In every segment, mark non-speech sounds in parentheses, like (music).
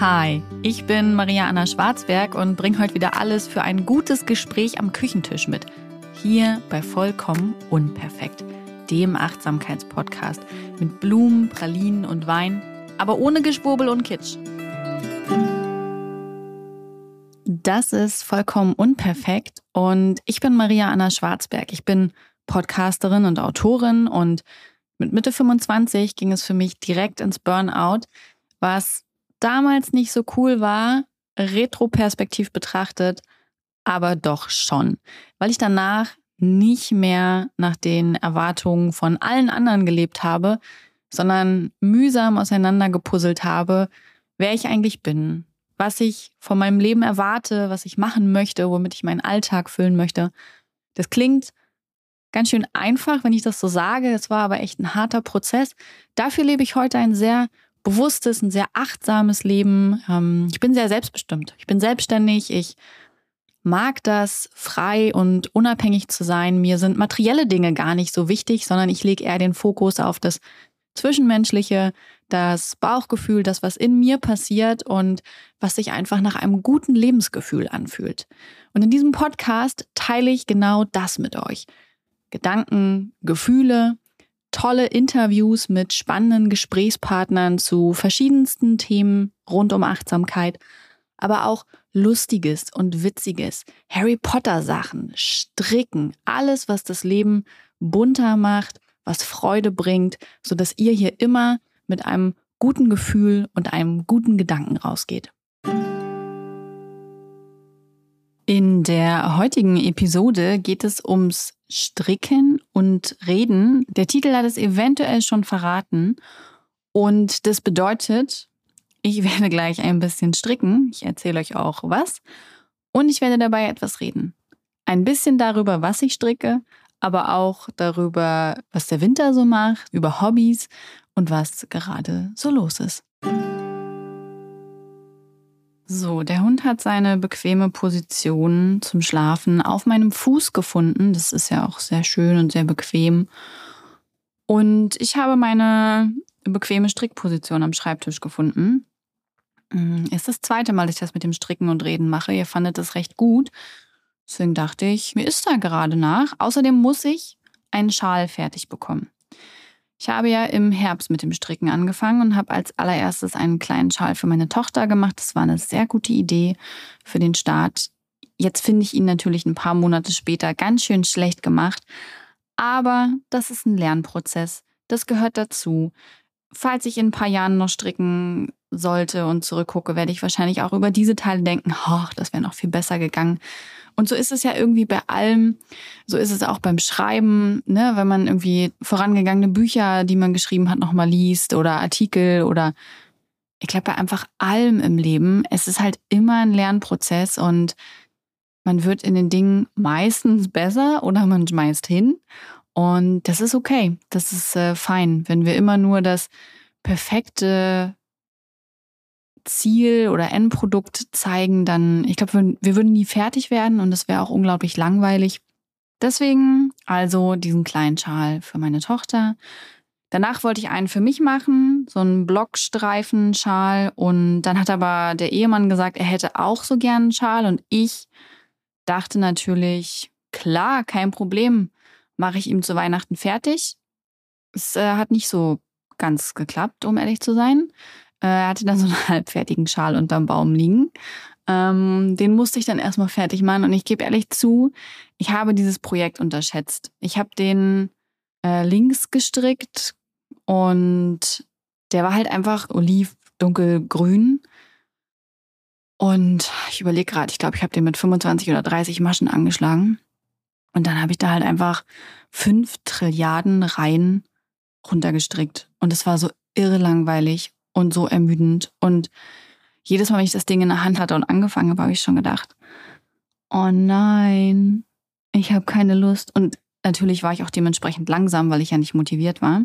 Hi, ich bin Maria Anna Schwarzberg und bringe heute wieder alles für ein gutes Gespräch am Küchentisch mit. Hier bei Vollkommen Unperfekt, dem Achtsamkeitspodcast mit Blumen, Pralinen und Wein, aber ohne Geschwurbel und Kitsch. Das ist Vollkommen Unperfekt und ich bin Maria Anna Schwarzberg. Ich bin Podcasterin und Autorin und mit Mitte 25 ging es für mich direkt ins Burnout, was damals nicht so cool war, retroperspektiv betrachtet, aber doch schon, weil ich danach nicht mehr nach den Erwartungen von allen anderen gelebt habe, sondern mühsam auseinandergepuzzelt habe, wer ich eigentlich bin, was ich von meinem Leben erwarte, was ich machen möchte, womit ich meinen Alltag füllen möchte. Das klingt ganz schön einfach, wenn ich das so sage. Es war aber echt ein harter Prozess. Dafür lebe ich heute ein sehr bewusstes, ein sehr achtsames Leben. Ähm, ich bin sehr selbstbestimmt. Ich bin selbstständig. Ich mag das, frei und unabhängig zu sein. Mir sind materielle Dinge gar nicht so wichtig, sondern ich lege eher den Fokus auf das Zwischenmenschliche, das Bauchgefühl, das, was in mir passiert und was sich einfach nach einem guten Lebensgefühl anfühlt. Und in diesem Podcast teile ich genau das mit euch. Gedanken, Gefühle, tolle Interviews mit spannenden Gesprächspartnern zu verschiedensten Themen rund um Achtsamkeit, aber auch lustiges und witziges, Harry Potter Sachen, Stricken, alles, was das Leben bunter macht, was Freude bringt, so dass ihr hier immer mit einem guten Gefühl und einem guten Gedanken rausgeht. In der heutigen Episode geht es ums Stricken und Reden. Der Titel hat es eventuell schon verraten. Und das bedeutet, ich (laughs) werde gleich ein bisschen stricken. Ich erzähle euch auch was. Und ich werde dabei etwas reden. Ein bisschen darüber, was ich stricke, aber auch darüber, was der Winter so macht, über Hobbys und was gerade so los ist. So, der Hund hat seine bequeme Position zum Schlafen auf meinem Fuß gefunden. Das ist ja auch sehr schön und sehr bequem. Und ich habe meine bequeme Strickposition am Schreibtisch gefunden. Mm, ist das zweite Mal, dass ich das mit dem Stricken und Reden mache. Ihr fandet das recht gut. Deswegen dachte ich, mir ist da gerade nach. Außerdem muss ich einen Schal fertig bekommen. Ich habe ja im Herbst mit dem Stricken angefangen und habe als allererstes einen kleinen Schal für meine Tochter gemacht. Das war eine sehr gute Idee für den Start. Jetzt finde ich ihn natürlich ein paar Monate später ganz schön schlecht gemacht. Aber das ist ein Lernprozess. Das gehört dazu. Falls ich in ein paar Jahren noch stricken sollte und zurückgucke, werde ich wahrscheinlich auch über diese Teile denken, oh, das wäre noch viel besser gegangen. Und so ist es ja irgendwie bei allem. So ist es auch beim Schreiben, ne? wenn man irgendwie vorangegangene Bücher, die man geschrieben hat, nochmal liest oder Artikel oder ich glaube bei einfach allem im Leben. Es ist halt immer ein Lernprozess und man wird in den Dingen meistens besser oder man schmeißt hin. Und das ist okay. Das ist äh, fein. Wenn wir immer nur das perfekte Ziel oder Endprodukt zeigen, dann, ich glaube, wir, würden nie fertig werden und das wäre auch unglaublich langweilig. Deswegen also diesen kleinen Schal für meine Tochter. Danach wollte ich einen für mich machen, so einen Blockstreifen-Schal. Und dann hat aber der Ehemann gesagt, er hätte auch so gern einen Schal. Und ich dachte natürlich, klar, kein Problem, mache ich ihm zu Weihnachten fertig. Es äh, hat nicht so ganz geklappt, um ehrlich zu sein. Äh, er hatte dann so einen (laughs) halbfertigen Schal unterm Baum liegen. Ähm, den musste ich dann erstmal fertig machen. Und ich gebe ehrlich zu, ich habe dieses Projekt unterschätzt. Ich habe den äh, links gestrickt und der war halt einfach oliv, dunkelgrün. Und ich überlege gerade, ich glaube, ich habe den mit 25 oder 30 Maschen angeschlagen. Und dann habe ich da halt einfach fünf Trilliarden Reihen runtergestrickt. Und es war so irre langweilig und so ermüdend. Und jedes Mal, wenn ich das Ding in der Hand hatte und angefangen habe, habe ich schon gedacht, oh nein, ich habe keine Lust. Und natürlich war ich auch dementsprechend langsam, weil ich ja nicht motiviert war.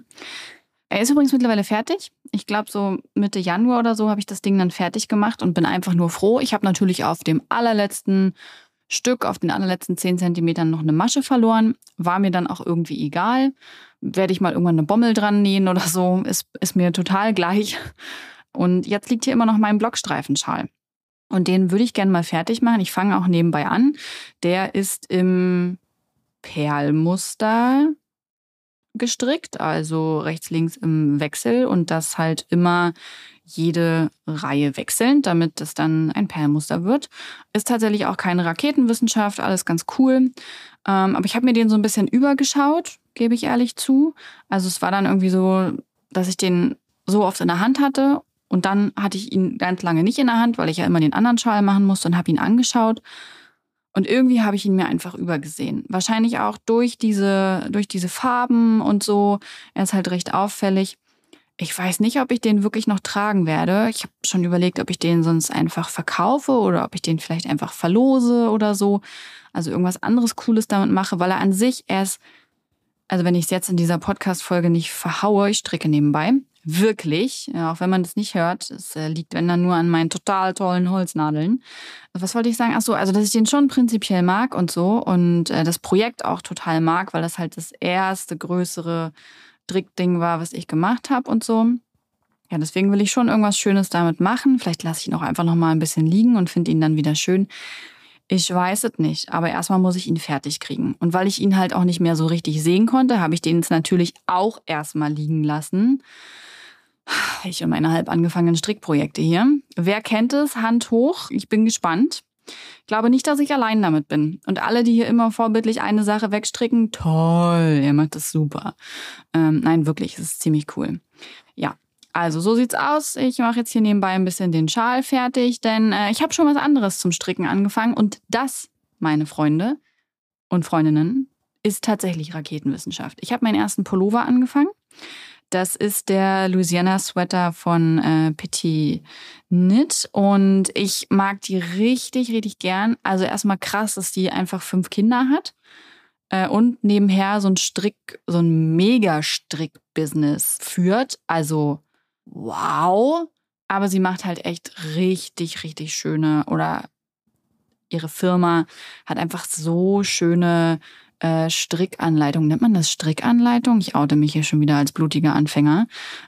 Er ist übrigens mittlerweile fertig. Ich glaube, so Mitte Januar oder so habe ich das Ding dann fertig gemacht und bin einfach nur froh. Ich habe natürlich auf dem allerletzten Stück, auf den allerletzten 10 Zentimetern noch eine Masche verloren. War mir dann auch irgendwie egal werde ich mal irgendwann eine Bommel dran nähen oder so, ist, ist mir total gleich. Und jetzt liegt hier immer noch mein Blockstreifenschal. Und den würde ich gerne mal fertig machen. Ich fange auch nebenbei an. Der ist im Perlmuster gestrickt, also rechts, links im Wechsel und das halt immer jede Reihe wechselnd, damit es dann ein Perlmuster wird. Ist tatsächlich auch keine Raketenwissenschaft, alles ganz cool. Ähm, aber ich habe mir den so ein bisschen übergeschaut, gebe ich ehrlich zu. Also es war dann irgendwie so, dass ich den so oft in der Hand hatte und dann hatte ich ihn ganz lange nicht in der Hand, weil ich ja immer den anderen Schal machen musste und habe ihn angeschaut. Und irgendwie habe ich ihn mir einfach übergesehen. Wahrscheinlich auch durch diese, durch diese Farben und so. Er ist halt recht auffällig. Ich weiß nicht, ob ich den wirklich noch tragen werde. Ich habe schon überlegt, ob ich den sonst einfach verkaufe oder ob ich den vielleicht einfach verlose oder so. Also irgendwas anderes Cooles damit mache, weil er an sich erst, also wenn ich es jetzt in dieser Podcast-Folge nicht verhaue, ich stricke nebenbei, wirklich, auch wenn man das nicht hört, es äh, liegt wenn dann nur an meinen total tollen Holznadeln. Was wollte ich sagen? Ach so, also dass ich den schon prinzipiell mag und so und äh, das Projekt auch total mag, weil das halt das erste größere Strickding war, was ich gemacht habe und so. Ja, deswegen will ich schon irgendwas Schönes damit machen. Vielleicht lasse ich ihn auch einfach noch mal ein bisschen liegen und finde ihn dann wieder schön. Ich weiß es nicht, aber erstmal muss ich ihn fertig kriegen. Und weil ich ihn halt auch nicht mehr so richtig sehen konnte, habe ich den jetzt natürlich auch erstmal liegen lassen. Ich und meine halb angefangenen Strickprojekte hier. Wer kennt es? Hand hoch. Ich bin gespannt. Ich glaube nicht, dass ich allein damit bin. Und alle, die hier immer vorbildlich eine Sache wegstricken, toll, ihr macht das super. Ähm, nein, wirklich, es ist ziemlich cool. Ja, also so sieht's aus. Ich mache jetzt hier nebenbei ein bisschen den Schal fertig, denn äh, ich habe schon was anderes zum Stricken angefangen. Und das, meine Freunde und Freundinnen, ist tatsächlich Raketenwissenschaft. Ich habe meinen ersten Pullover angefangen. Das ist der Louisiana Sweater von äh, Petit Knit und ich mag die richtig, richtig gern. Also erstmal krass, dass die einfach fünf Kinder hat äh, und nebenher so ein Strick, so ein Mega-Strick-Business führt. Also wow. Aber sie macht halt echt richtig, richtig schöne oder ihre Firma hat einfach so schöne äh, Strickanleitung. Nennt man das Strickanleitung? Ich oute mich hier schon wieder als blutige Anfänger,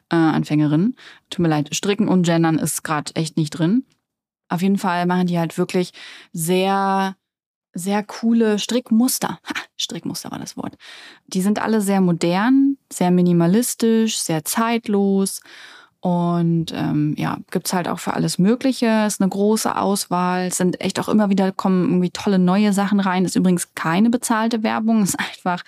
äh, Anfängerin. Tut mir leid, Stricken und Gendern ist gerade echt nicht drin. Auf jeden Fall machen die halt wirklich sehr, sehr coole Strickmuster. Ha, Strickmuster war das Wort. Die sind alle sehr modern, sehr minimalistisch, sehr zeitlos und ähm, ja, gibt's halt auch für alles Mögliche. Ist eine große Auswahl. Es sind echt auch immer wieder kommen irgendwie tolle neue Sachen rein. Ist übrigens keine bezahlte Werbung, (laughs) ist einfach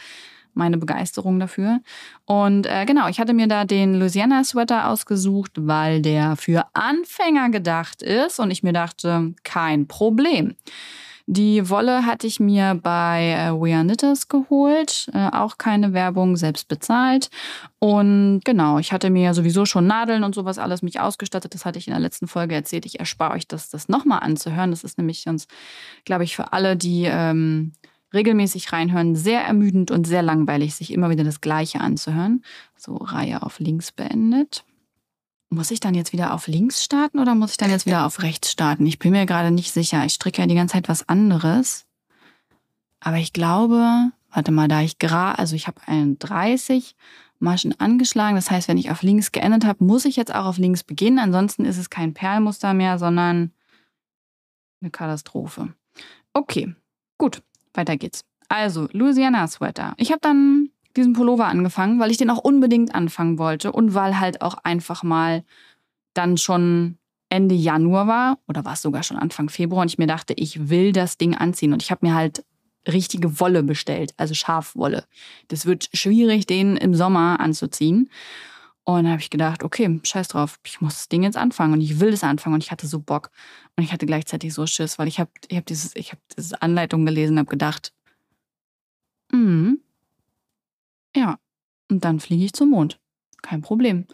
meine Begeisterung dafür. Und äh, genau, ich hatte mir da den Louisiana Sweater ausgesucht, weil der für Anfänger gedacht ist. Und ich mir dachte, kein Problem. Die Wolle hatte ich mir bei äh, We Are Knitters geholt, äh, auch keine Werbung, selbst bezahlt. Und genau, ich hatte mir sowieso schon Nadeln und sowas alles mich ausgestattet. Das hatte ich in der letzten Folge erzählt. Ich erspare euch das, das nochmal anzuhören. Das ist nämlich sonst, glaube ich, für alle, die ähm, regelmäßig reinhören, sehr ermüdend und sehr langweilig, sich immer wieder das Gleiche anzuhören. So Reihe auf links beendet. Muss ich dann jetzt wieder auf links starten oder muss ich dann jetzt wieder auf rechts starten? Ich bin mir gerade nicht sicher. Ich stricke ja die ganze Zeit was anderes. Aber ich glaube, warte mal, da ich gerade, also ich habe 31 Maschen angeschlagen. Das heißt, wenn ich auf links geendet habe, muss ich jetzt auch auf links beginnen. Ansonsten ist es kein Perlmuster mehr, sondern eine Katastrophe. Okay, gut, weiter geht's. Also, Louisiana Sweater. Ich habe dann diesen Pullover angefangen, weil ich den auch unbedingt anfangen wollte und weil halt auch einfach mal dann schon Ende Januar war oder war es sogar schon Anfang Februar und ich mir dachte, ich will das Ding anziehen und ich habe mir halt richtige Wolle bestellt, also Schafwolle. Das wird schwierig, den im Sommer anzuziehen. Und dann habe ich gedacht, okay, scheiß drauf, ich muss das Ding jetzt anfangen und ich will das anfangen und ich hatte so Bock und ich hatte gleichzeitig so Schiss, weil ich habe ich hab dieses ich habe diese Anleitung gelesen, und habe gedacht, hm, ja, und dann fliege ich zum Mond. Kein Problem.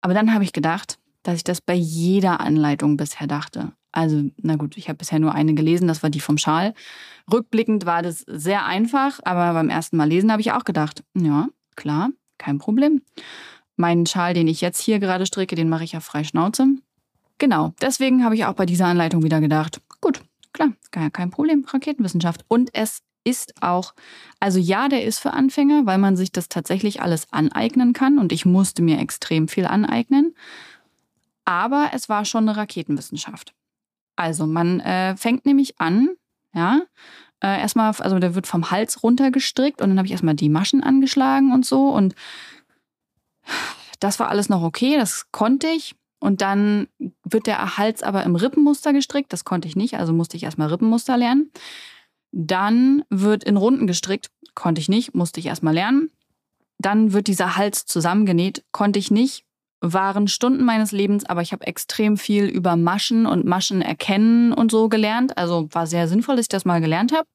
Aber dann habe ich gedacht, dass ich das bei jeder Anleitung bisher dachte. Also, na gut, ich habe bisher nur eine gelesen, das war die vom Schal. Rückblickend war das sehr einfach, aber beim ersten Mal lesen habe ich auch gedacht, ja, klar, kein Problem. Meinen Schal, den ich jetzt hier gerade stricke, den mache ich auf frei Schnauze. Genau, deswegen habe ich auch bei dieser Anleitung wieder gedacht, gut, klar, kein Problem, Raketenwissenschaft. Und es ist auch, also ja, der ist für Anfänger, weil man sich das tatsächlich alles aneignen kann und ich musste mir extrem viel aneignen. Aber es war schon eine Raketenwissenschaft. Also man äh, fängt nämlich an, ja, äh, erstmal, also der wird vom Hals runtergestrickt und dann habe ich erstmal die Maschen angeschlagen und so und das war alles noch okay, das konnte ich. Und dann wird der Hals aber im Rippenmuster gestrickt, das konnte ich nicht, also musste ich erstmal Rippenmuster lernen. Dann wird in Runden gestrickt, konnte ich nicht, musste ich erstmal lernen. Dann wird dieser Hals zusammengenäht, konnte ich nicht, waren Stunden meines Lebens, aber ich habe extrem viel über Maschen und Maschen erkennen und so gelernt. Also war sehr sinnvoll, dass ich das mal gelernt habe.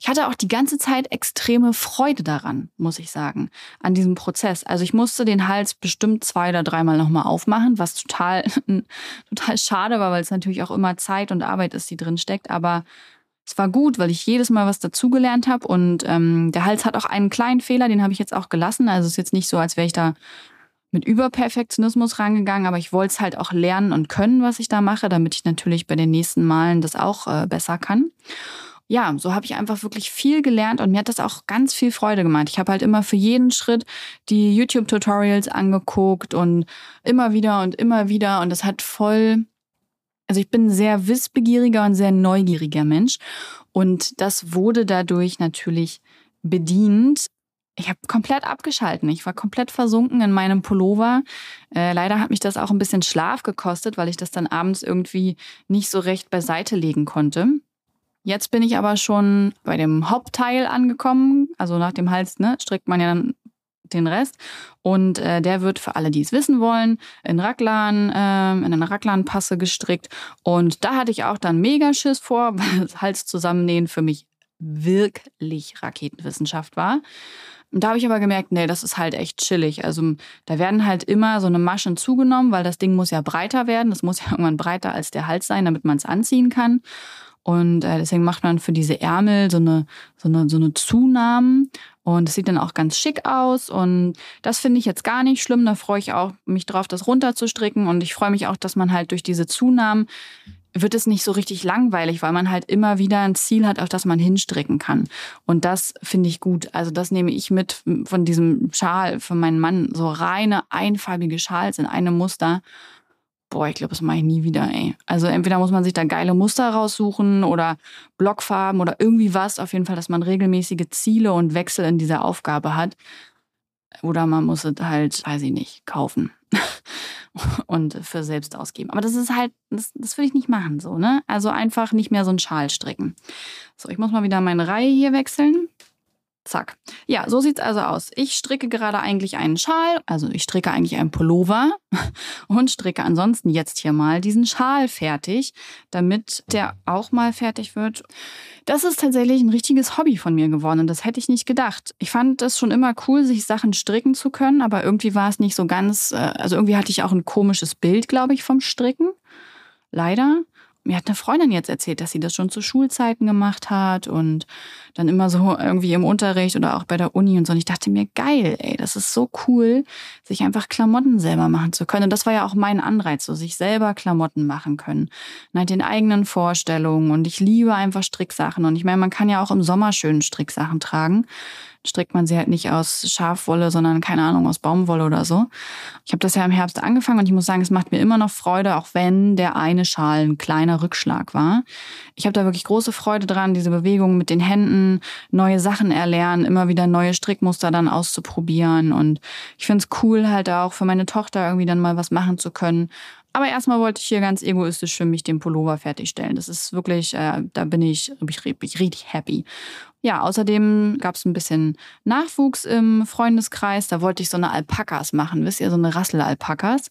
Ich hatte auch die ganze Zeit extreme Freude daran, muss ich sagen, an diesem Prozess. Also ich musste den Hals bestimmt zwei oder dreimal nochmal aufmachen, was total, (laughs) total schade war, weil es natürlich auch immer Zeit und Arbeit ist, die drin steckt. Aber es war gut, weil ich jedes Mal was dazugelernt habe und ähm, der Hals hat auch einen kleinen Fehler, den habe ich jetzt auch gelassen. Also es ist jetzt nicht so, als wäre ich da mit Überperfektionismus rangegangen, aber ich wollte es halt auch lernen und können, was ich da mache, damit ich natürlich bei den nächsten Malen das auch äh, besser kann. Ja, so habe ich einfach wirklich viel gelernt und mir hat das auch ganz viel Freude gemacht. Ich habe halt immer für jeden Schritt die YouTube-Tutorials angeguckt und immer wieder und immer wieder und das hat voll also ich bin ein sehr wissbegieriger und sehr neugieriger Mensch und das wurde dadurch natürlich bedient ich habe komplett abgeschalten. Ich war komplett versunken in meinem Pullover. Äh, leider hat mich das auch ein bisschen Schlaf gekostet, weil ich das dann abends irgendwie nicht so recht beiseite legen konnte. Jetzt bin ich aber schon bei dem Hauptteil angekommen. Also nach dem Hals ne, strickt man ja dann den Rest. Und äh, der wird für alle, die es wissen wollen, in Raglan, äh, in einer Raglan-Passe gestrickt. Und da hatte ich auch dann mega Schiss vor, (laughs) weil Hals zusammennähen für mich wirklich Raketenwissenschaft war. Da habe ich aber gemerkt, nee, das ist halt echt chillig. Also da werden halt immer so eine Maschen zugenommen, weil das Ding muss ja breiter werden. Das muss ja (laughs) irgendwann breiter als der Hals sein, damit man es anziehen kann. Und äh, deswegen macht man für diese Ärmel so eine, so eine, so eine Zunahmen. Und es sieht dann auch ganz schick aus. Und das finde ich jetzt gar nicht schlimm. Da freue ich auch mich drauf, das runterzustricken. Und ich freue mich auch, dass man halt durch diese Zunahmen wird es nicht so richtig langweilig, weil man halt immer wieder ein Ziel hat, auf das man hinstricken kann. Und das finde ich gut. Also das nehme ich mit von diesem Schal von meinem Mann. So reine, einfarbige Schals in einem Muster. Boah, ich glaube, das mache ich nie wieder, ey. Also entweder muss man sich da geile Muster raussuchen oder Blockfarben oder irgendwie was. Auf jeden Fall, dass man regelmäßige Ziele und Wechsel in dieser Aufgabe hat. Oder man muss es halt, weiß ich nicht, kaufen. (laughs) und für selbst ausgeben. Aber das ist halt, das, das würde ich nicht machen, so, ne? Also einfach nicht mehr so einen Schal stricken. So, ich muss mal wieder meine Reihe hier wechseln. Zack. Ja, so sieht's also aus. Ich stricke gerade eigentlich einen Schal, also ich stricke eigentlich einen Pullover (laughs) und stricke ansonsten jetzt hier mal diesen Schal fertig, damit der auch mal fertig wird. Das ist tatsächlich ein richtiges Hobby von mir geworden und das hätte ich nicht gedacht. Ich fand es schon immer cool, sich Sachen stricken zu können, aber irgendwie war es nicht so ganz, äh, also irgendwie hatte ich auch ein komisches Bild, glaube ich, vom Stricken. Leider mir hat eine Freundin jetzt erzählt, dass sie das schon zu Schulzeiten gemacht hat und dann immer so (laughs) irgendwie im Unterricht oder auch bei der Uni und so. Und ich dachte mir, geil, ey, das ist so cool, sich einfach Klamotten selber machen zu können. Und das war ja auch mein Anreiz, so sich selber Klamotten machen können. Nach den eigenen Vorstellungen. Und ich liebe einfach Stricksachen. Und ich meine, man kann ja auch im Sommer schön Stricksachen tragen strickt man sie halt nicht aus Schafwolle, sondern keine Ahnung, aus Baumwolle oder so. Ich habe das ja im Herbst angefangen und ich muss sagen, es macht mir immer noch Freude, auch wenn der eine Schal ein kleiner Rückschlag war. Ich habe da wirklich große Freude dran, diese Bewegung mit den Händen, neue Sachen erlernen, immer wieder neue Strickmuster dann auszuprobieren. Und ich finde es cool, halt auch für meine Tochter irgendwie dann mal was machen zu können. Aber erstmal wollte ich hier ganz egoistisch für mich den Pullover fertigstellen. Das ist wirklich, äh, da bin ich, ich richtig happy. Ja, außerdem gab es ein bisschen Nachwuchs im Freundeskreis. Da wollte ich so eine Alpakas machen, wisst ihr, so eine Rasselalpakas.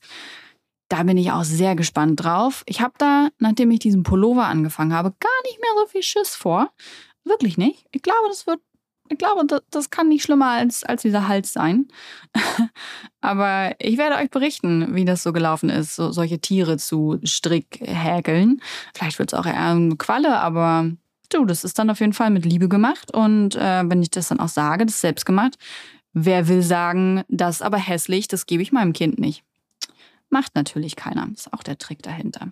Da bin ich auch sehr gespannt drauf. Ich habe da, nachdem ich diesen Pullover angefangen habe, gar nicht mehr so viel Schiss vor. Wirklich nicht. Ich glaube, das wird ich glaube, das, das kann nicht schlimmer als, als dieser Hals sein. (laughs) Aber ich werde euch berichten, wie das so gelaufen ist, so, solche Tiere zu strickhäkeln. Vielleicht wird es auch eher eine Qualle, aber du, das ist dann auf jeden Fall mit Liebe gemacht. Und äh, wenn ich das dann auch sage, das ist selbst gemacht. Wer will sagen, das ist aber hässlich, das gebe ich meinem Kind nicht. Macht natürlich keiner. Ist auch der Trick dahinter.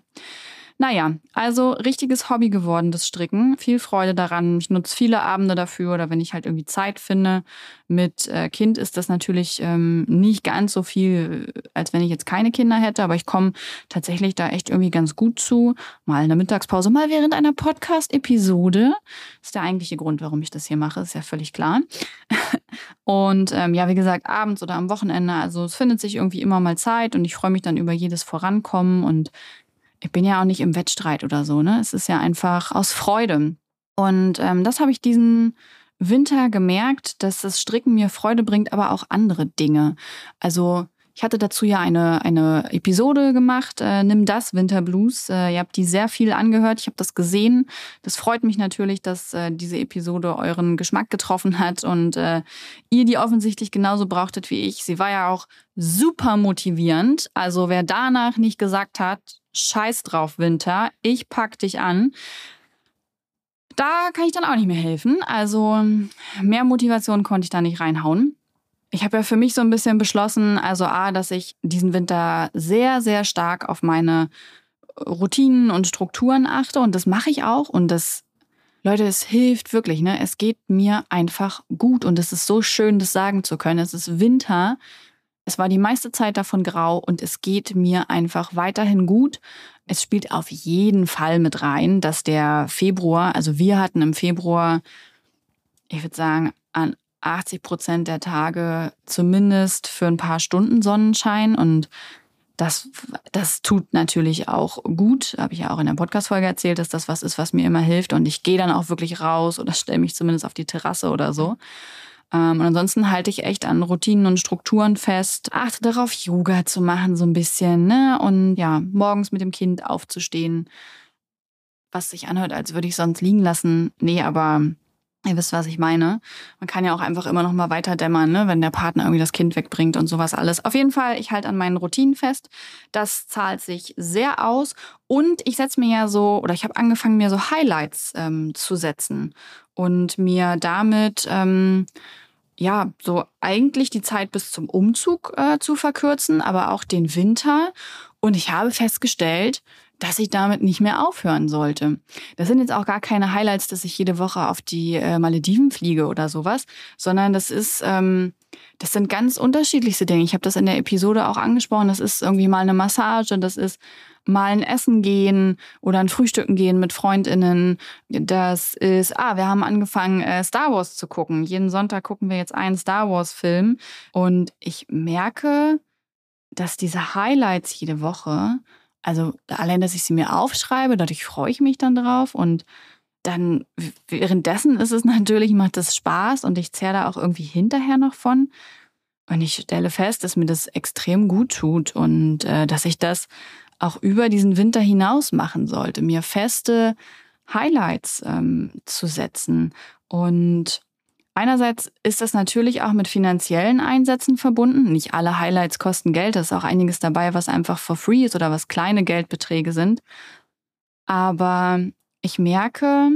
Naja, also richtiges Hobby geworden, das Stricken. Viel Freude daran. Ich nutze viele Abende dafür oder wenn ich halt irgendwie Zeit finde. Mit äh, Kind ist das natürlich ähm, nicht ganz so viel, als wenn ich jetzt keine Kinder hätte, aber ich komme tatsächlich da echt irgendwie ganz gut zu. Mal in der Mittagspause, mal während einer Podcast-Episode. Ist der eigentliche Grund, warum ich das hier mache, ist ja völlig klar. (laughs) Und ähm, ja, wie gesagt, abends oder am Wochenende. Also es findet sich irgendwie immer mal Zeit und ich freue mich dann über jedes Vorankommen und ich bin ja auch nicht im Wettstreit oder so, ne? Es ist ja einfach aus Freude. Und ähm, das habe ich diesen Winter gemerkt, dass das Stricken mir Freude bringt, aber auch andere Dinge. Also ich hatte dazu ja eine, eine Episode gemacht, äh, Nimm das Winterblues. Äh, ihr habt die sehr viel angehört, ich habe das gesehen. Das freut mich natürlich, dass äh, diese Episode euren Geschmack getroffen hat und äh, ihr die offensichtlich genauso brauchtet wie ich. Sie war ja auch super motivierend. Also wer danach nicht gesagt hat, scheiß drauf Winter, ich pack dich an, da kann ich dann auch nicht mehr helfen. Also mehr Motivation konnte ich da nicht reinhauen. Ich habe ja für mich so ein bisschen beschlossen, also A, dass ich diesen Winter sehr, sehr stark auf meine Routinen und Strukturen achte und das mache ich auch und das Leute, es hilft wirklich, ne? Es geht mir einfach gut und es ist so schön, das sagen zu können. Es ist Winter. Es war die meiste Zeit davon grau und es geht mir einfach weiterhin gut. Es spielt auf jeden Fall mit rein, dass der Februar, also wir hatten im Februar, ich würde sagen, an 80 Prozent der Tage zumindest für ein paar Stunden Sonnenschein und das, das tut natürlich auch gut. Habe ich ja auch in der Podcast-Folge erzählt, dass das was ist, was mir immer hilft. Und ich gehe dann auch wirklich raus oder stelle mich zumindest auf die Terrasse oder so. Ähm, und ansonsten halte ich echt an Routinen und Strukturen fest. Achte darauf, Yoga zu machen, so ein bisschen. Ne? Und ja, morgens mit dem Kind aufzustehen. Was sich anhört, als würde ich sonst liegen lassen. Nee, aber Ihr wisst, was ich meine. Man kann ja auch einfach immer noch mal weiter dämmern, ne? wenn der Partner irgendwie das Kind wegbringt und sowas alles. Auf jeden Fall, ich halte an meinen Routinen fest. Das zahlt sich sehr aus. Und ich setze mir ja so, oder ich habe angefangen, mir so Highlights ähm, zu setzen und mir damit ähm, ja so eigentlich die Zeit bis zum Umzug äh, zu verkürzen, aber auch den Winter. Und ich habe festgestellt, dass ich damit nicht mehr aufhören sollte. Das sind jetzt auch gar keine Highlights, dass ich jede Woche auf die äh, Malediven fliege oder sowas, sondern das ist, ähm, das sind ganz unterschiedlichste Dinge. Ich habe das in der Episode auch angesprochen. Das ist irgendwie mal eine Massage, das ist mal ein Essen gehen oder ein Frühstücken gehen mit Freundinnen. Das ist, ah, wir haben angefangen, äh, Star Wars zu gucken. Jeden Sonntag gucken wir jetzt einen Star Wars-Film. Und ich merke, dass diese Highlights jede Woche also allein, dass ich sie mir aufschreibe, dadurch freue ich mich dann drauf und dann währenddessen ist es (laughs) natürlich, macht das Spaß und ich zehre da auch irgendwie hinterher noch von. Und ich stelle fest, dass mir das extrem gut tut und äh, dass ich das auch über diesen Winter hinaus machen sollte, mir feste Highlights ähm, zu setzen. Und Einerseits ist das natürlich auch mit finanziellen Einsätzen verbunden. Nicht alle Highlights kosten Geld. Da ist auch einiges dabei, was einfach for free ist oder was kleine Geldbeträge sind. Aber ich merke,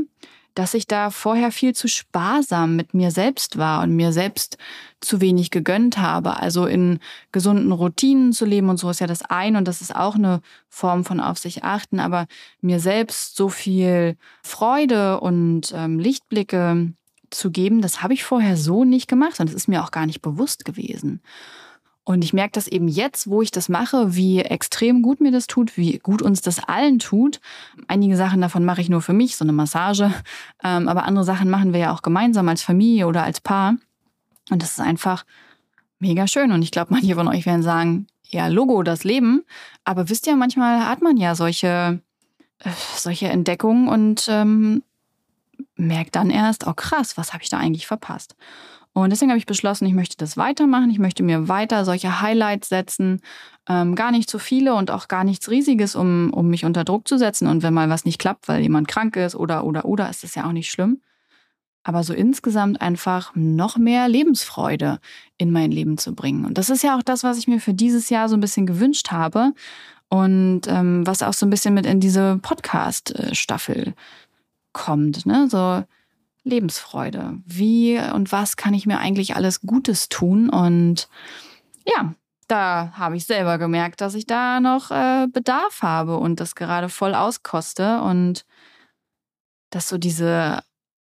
dass ich da vorher viel zu sparsam mit mir selbst war und mir selbst zu wenig gegönnt habe. Also in gesunden Routinen zu leben und so ist ja das eine und das ist auch eine Form von auf sich achten, aber mir selbst so viel Freude und ähm, Lichtblicke zu geben, das habe ich vorher so nicht gemacht und es ist mir auch gar nicht bewusst gewesen. Und ich merke das eben jetzt, wo ich das mache, wie extrem gut mir das tut, wie gut uns das allen tut. Einige Sachen davon mache ich nur für mich, so eine Massage. Ähm, aber andere Sachen machen wir ja auch gemeinsam als Familie oder als Paar. Und das ist einfach mega schön. Und ich glaube, manche von euch werden sagen, ja, Logo, das Leben. Aber wisst ihr, manchmal hat man ja solche, äh, solche Entdeckungen und ähm, merke dann erst, oh krass, was habe ich da eigentlich verpasst? Und deswegen habe ich beschlossen, ich möchte das weitermachen. Ich möchte mir weiter solche Highlights setzen. Ähm, gar nicht zu viele und auch gar nichts Riesiges, um, um mich unter Druck zu setzen. Und wenn mal was nicht klappt, weil jemand krank ist oder, oder, oder, ist das ja auch nicht schlimm. Aber so insgesamt einfach noch mehr Lebensfreude in mein Leben zu bringen. Und das ist ja auch das, was ich mir für dieses Jahr so ein bisschen gewünscht habe. Und ähm, was auch so ein bisschen mit in diese Podcast-Staffel kommt, ne? So Lebensfreude. Wie und was kann ich mir eigentlich alles Gutes tun? Und ja, da habe ich selber gemerkt, dass ich da noch äh, Bedarf habe und das gerade voll auskoste und dass so diese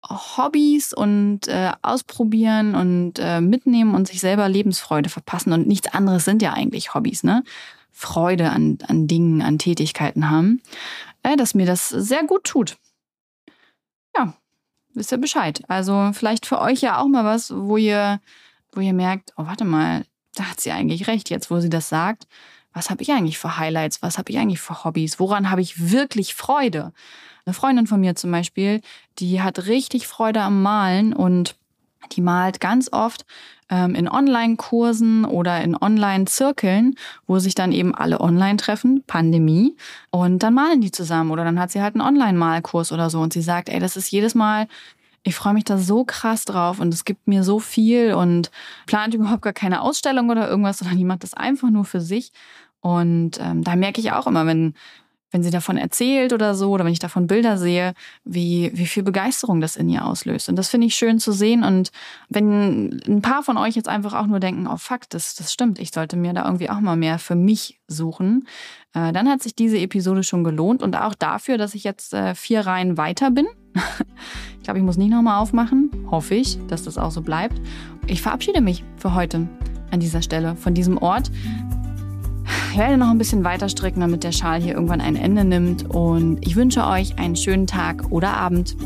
Hobbys und äh, ausprobieren und äh, mitnehmen und sich selber Lebensfreude verpassen und nichts anderes sind ja eigentlich Hobbys, ne? Freude an, an Dingen, an Tätigkeiten haben, äh, dass mir das sehr gut tut. Wisst ihr Bescheid. Also vielleicht für euch ja auch mal was, wo ihr, wo ihr merkt, oh, warte mal, da hat sie eigentlich recht, jetzt wo sie das sagt. Was habe ich eigentlich für Highlights? Was habe ich eigentlich für Hobbys? Woran habe ich wirklich Freude? Eine Freundin von mir zum Beispiel, die hat richtig Freude am Malen und die malt ganz oft ähm, in Online-Kursen oder in Online-Zirkeln, wo sich dann eben alle online treffen, Pandemie, und dann malen die zusammen oder dann hat sie halt einen Online-Malkurs oder so und sie sagt, ey, das ist jedes Mal ich freue mich da so krass drauf und es gibt mir so viel und plant überhaupt gar keine Ausstellung oder irgendwas, sondern die macht das einfach nur für sich. Und ähm, da merke ich auch immer, wenn wenn sie davon erzählt oder so, oder wenn ich davon Bilder sehe, wie, wie viel Begeisterung das in ihr auslöst. Und das finde ich schön zu sehen. Und wenn ein paar von euch jetzt einfach auch nur denken, oh fuck, das, das stimmt, ich sollte mir da irgendwie auch mal mehr für mich suchen, äh, dann hat sich diese Episode schon gelohnt. Und auch dafür, dass ich jetzt äh, vier Reihen weiter bin. (laughs) ich glaube, ich muss nicht nochmal aufmachen. Hoffe ich, dass das auch so bleibt. Ich verabschiede mich für heute an dieser Stelle von diesem Ort. Ich werde noch ein bisschen weiter stricken, damit der Schal hier irgendwann ein Ende nimmt. Und ich wünsche euch einen schönen Tag oder Abend.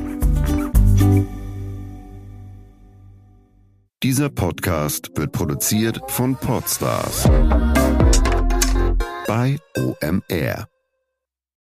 Dieser Podcast wird produziert von Podstars bei OMR.